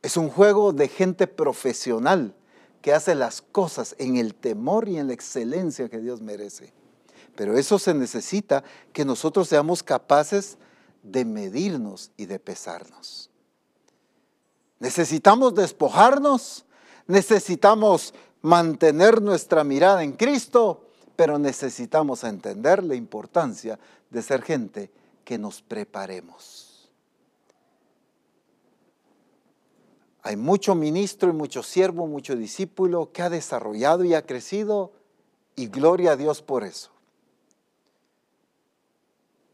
es un juego de gente profesional que hace las cosas en el temor y en la excelencia que Dios merece. Pero eso se necesita que nosotros seamos capaces de medirnos y de pesarnos. Necesitamos despojarnos, necesitamos mantener nuestra mirada en Cristo, pero necesitamos entender la importancia de ser gente que nos preparemos. Hay mucho ministro y mucho siervo, mucho discípulo que ha desarrollado y ha crecido y gloria a Dios por eso.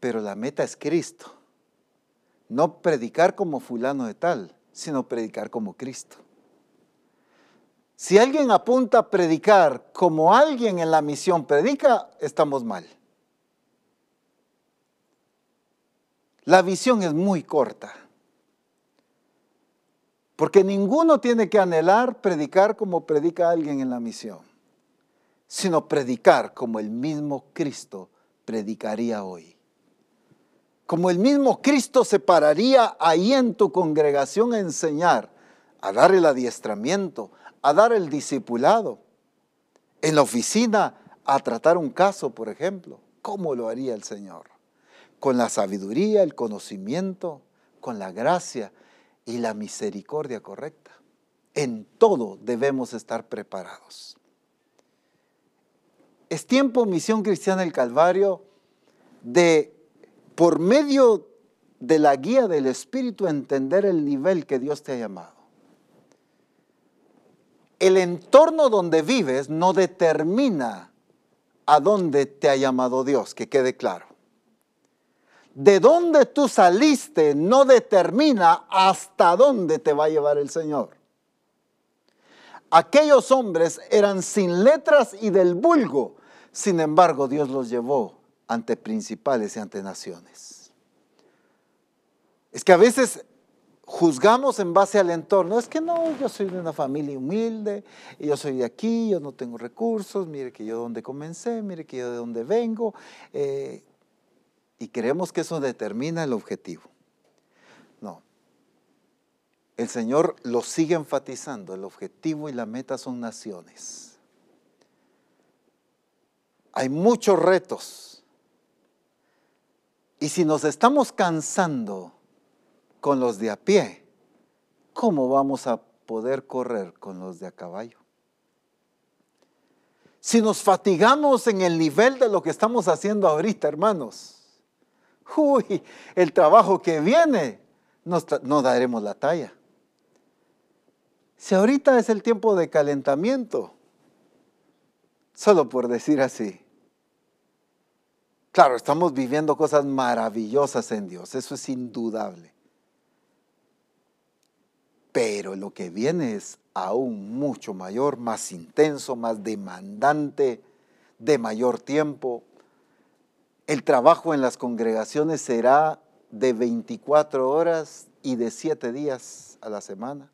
Pero la meta es Cristo. No predicar como fulano de tal, sino predicar como Cristo. Si alguien apunta a predicar como alguien en la misión predica, estamos mal. La visión es muy corta. Porque ninguno tiene que anhelar predicar como predica alguien en la misión, sino predicar como el mismo Cristo predicaría hoy como el mismo Cristo se pararía ahí en tu congregación a enseñar, a dar el adiestramiento, a dar el discipulado, en la oficina a tratar un caso, por ejemplo. ¿Cómo lo haría el Señor? Con la sabiduría, el conocimiento, con la gracia y la misericordia correcta. En todo debemos estar preparados. Es tiempo, Misión Cristiana del Calvario, de por medio de la guía del Espíritu entender el nivel que Dios te ha llamado. El entorno donde vives no determina a dónde te ha llamado Dios, que quede claro. De dónde tú saliste no determina hasta dónde te va a llevar el Señor. Aquellos hombres eran sin letras y del vulgo, sin embargo Dios los llevó ante principales y ante naciones. Es que a veces juzgamos en base al entorno. Es que no, yo soy de una familia humilde, yo soy de aquí, yo no tengo recursos, mire que yo de dónde comencé, mire que yo de dónde vengo. Eh, y creemos que eso determina el objetivo. No. El Señor lo sigue enfatizando, el objetivo y la meta son naciones. Hay muchos retos y si nos estamos cansando con los de a pie, ¿cómo vamos a poder correr con los de a caballo? Si nos fatigamos en el nivel de lo que estamos haciendo ahorita, hermanos, uy, el trabajo que viene, no daremos la talla. Si ahorita es el tiempo de calentamiento, solo por decir así, Claro, estamos viviendo cosas maravillosas en Dios, eso es indudable. Pero lo que viene es aún mucho mayor, más intenso, más demandante, de mayor tiempo. El trabajo en las congregaciones será de 24 horas y de 7 días a la semana.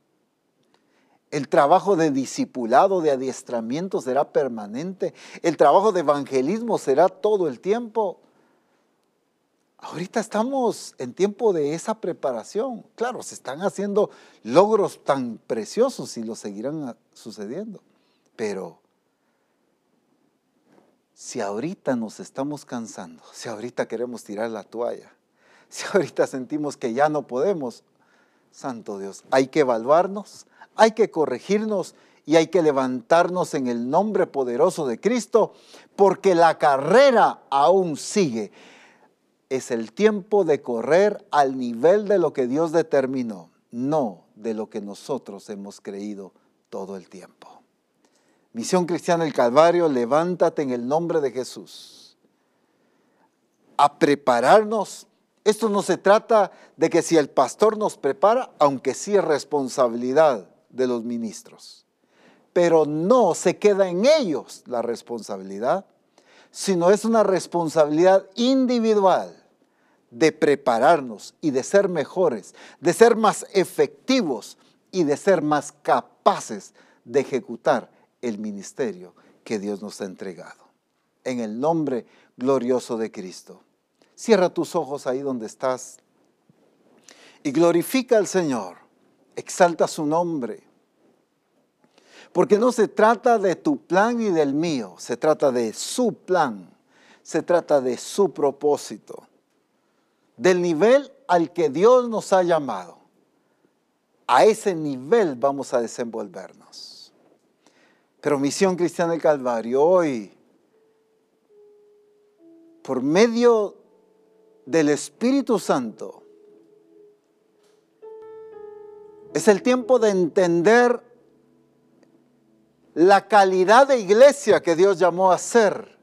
El trabajo de discipulado, de adiestramiento será permanente. El trabajo de evangelismo será todo el tiempo. Ahorita estamos en tiempo de esa preparación. Claro, se están haciendo logros tan preciosos y lo seguirán sucediendo. Pero si ahorita nos estamos cansando, si ahorita queremos tirar la toalla, si ahorita sentimos que ya no podemos, Santo Dios, hay que evaluarnos, hay que corregirnos y hay que levantarnos en el nombre poderoso de Cristo, porque la carrera aún sigue. Es el tiempo de correr al nivel de lo que Dios determinó, no de lo que nosotros hemos creído todo el tiempo. Misión Cristiana del Calvario, levántate en el nombre de Jesús. A prepararnos esto no se trata de que si el pastor nos prepara, aunque sí es responsabilidad de los ministros, pero no se queda en ellos la responsabilidad, sino es una responsabilidad individual de prepararnos y de ser mejores, de ser más efectivos y de ser más capaces de ejecutar el ministerio que Dios nos ha entregado. En el nombre glorioso de Cristo. Cierra tus ojos ahí donde estás y glorifica al Señor. Exalta su nombre. Porque no se trata de tu plan y del mío, se trata de su plan, se trata de su propósito, del nivel al que Dios nos ha llamado. A ese nivel vamos a desenvolvernos. Pero Misión Cristiana del Calvario hoy, por medio del Espíritu Santo, es el tiempo de entender la calidad de iglesia que Dios llamó a ser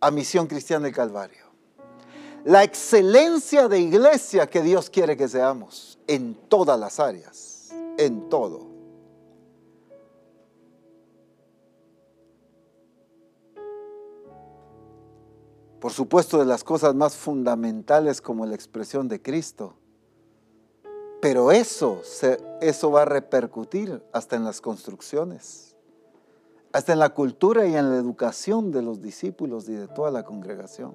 a Misión Cristiana del Calvario. La excelencia de iglesia que Dios quiere que seamos en todas las áreas, en todo. Por supuesto de las cosas más fundamentales como la expresión de Cristo. Pero eso, eso va a repercutir hasta en las construcciones hasta en la cultura y en la educación de los discípulos y de toda la congregación.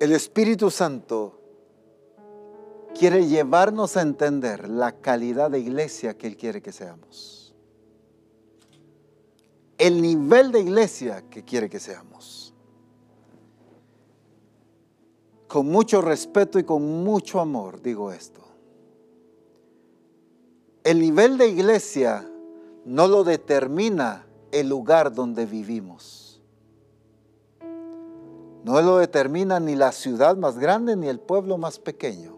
El Espíritu Santo quiere llevarnos a entender la calidad de iglesia que Él quiere que seamos. El nivel de iglesia que quiere que seamos con mucho respeto y con mucho amor digo esto. El nivel de iglesia no lo determina el lugar donde vivimos. No lo determina ni la ciudad más grande ni el pueblo más pequeño.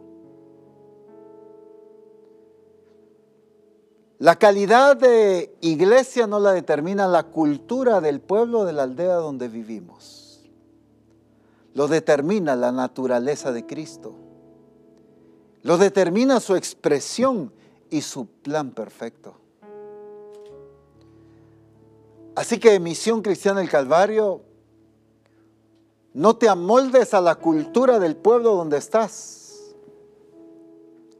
La calidad de iglesia no la determina la cultura del pueblo de la aldea donde vivimos lo determina la naturaleza de Cristo. Lo determina su expresión y su plan perfecto. Así que Misión Cristiana del Calvario, no te amoldes a la cultura del pueblo donde estás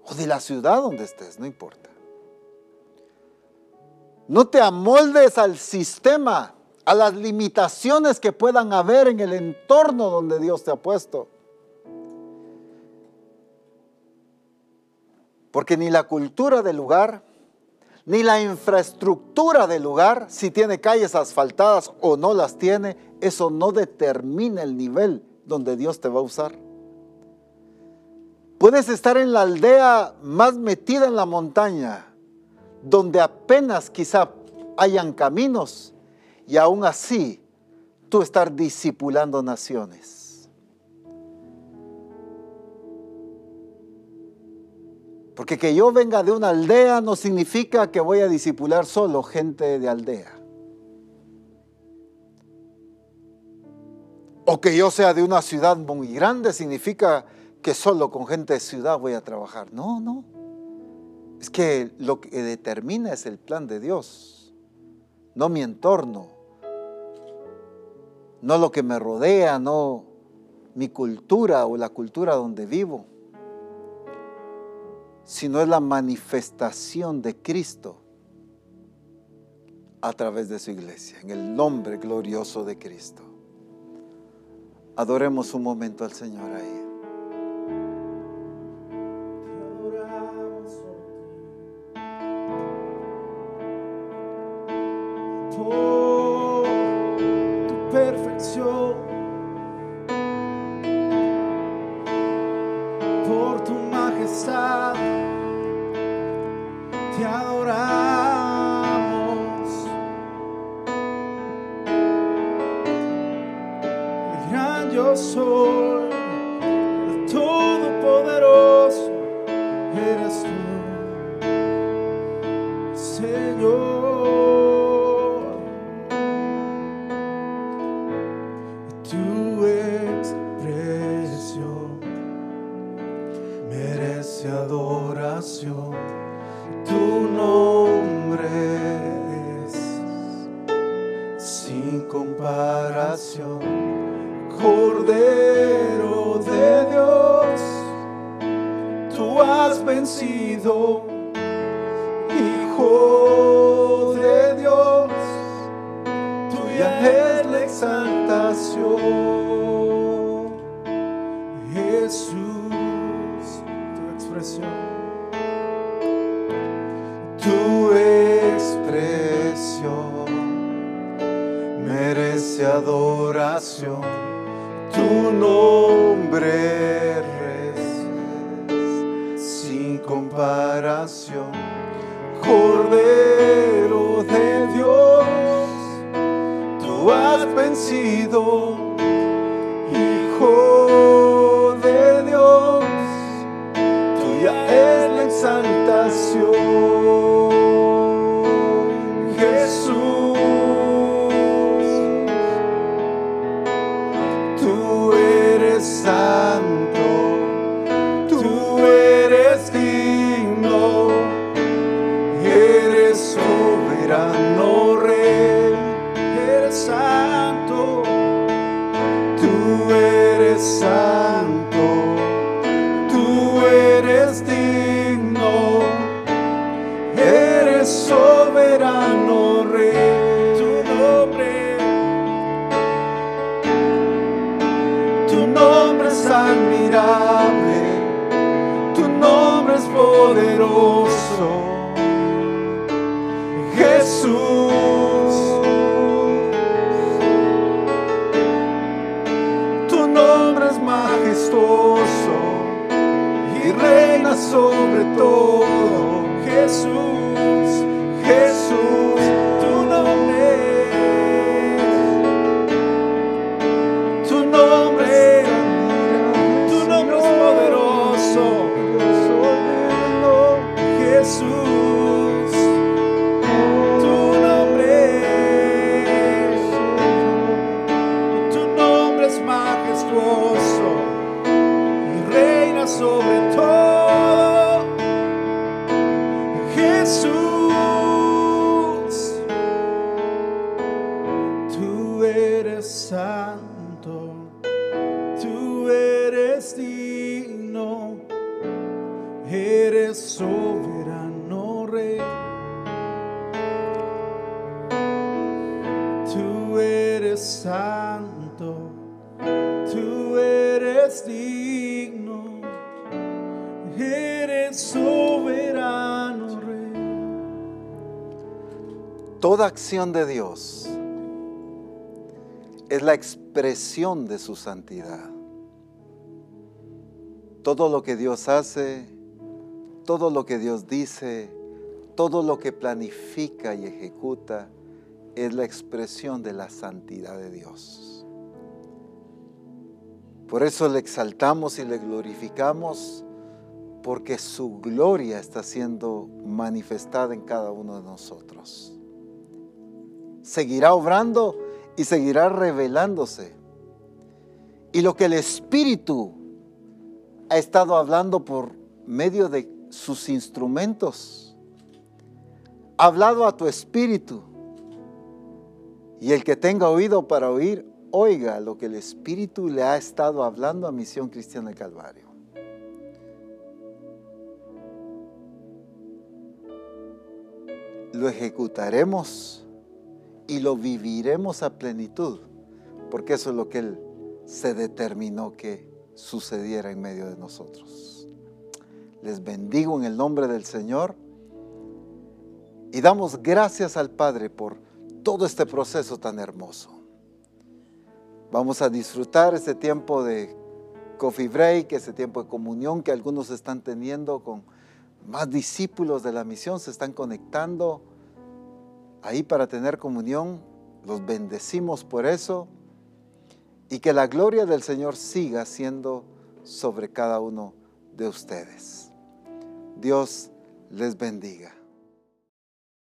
o de la ciudad donde estés, no importa. No te amoldes al sistema a las limitaciones que puedan haber en el entorno donde Dios te ha puesto. Porque ni la cultura del lugar, ni la infraestructura del lugar, si tiene calles asfaltadas o no las tiene, eso no determina el nivel donde Dios te va a usar. Puedes estar en la aldea más metida en la montaña, donde apenas quizá hayan caminos, y aún así tú estar discipulando naciones. Porque que yo venga de una aldea no significa que voy a discipular solo gente de aldea. O que yo sea de una ciudad muy grande significa que solo con gente de ciudad voy a trabajar. No, no. Es que lo que determina es el plan de Dios, no mi entorno no lo que me rodea, no mi cultura o la cultura donde vivo, sino es la manifestación de Cristo a través de su iglesia, en el nombre glorioso de Cristo. Adoremos un momento al Señor ahí. Soberano rey. Toda acción de Dios es la expresión de su santidad. Todo lo que Dios hace, todo lo que Dios dice, todo lo que planifica y ejecuta es la expresión de la santidad de Dios. Por eso le exaltamos y le glorificamos porque su gloria está siendo manifestada en cada uno de nosotros. Seguirá obrando y seguirá revelándose. Y lo que el Espíritu ha estado hablando por medio de sus instrumentos, ha hablado a tu espíritu. Y el que tenga oído para oír, oiga lo que el Espíritu le ha estado hablando a Misión Cristiana del Calvario. Lo ejecutaremos y lo viviremos a plenitud, porque eso es lo que Él se determinó que sucediera en medio de nosotros. Les bendigo en el nombre del Señor y damos gracias al Padre por todo este proceso tan hermoso. Vamos a disfrutar este tiempo de coffee break, ese tiempo de comunión que algunos están teniendo con más discípulos de la misión, se están conectando ahí para tener comunión. Los bendecimos por eso y que la gloria del Señor siga siendo sobre cada uno de ustedes. Dios les bendiga.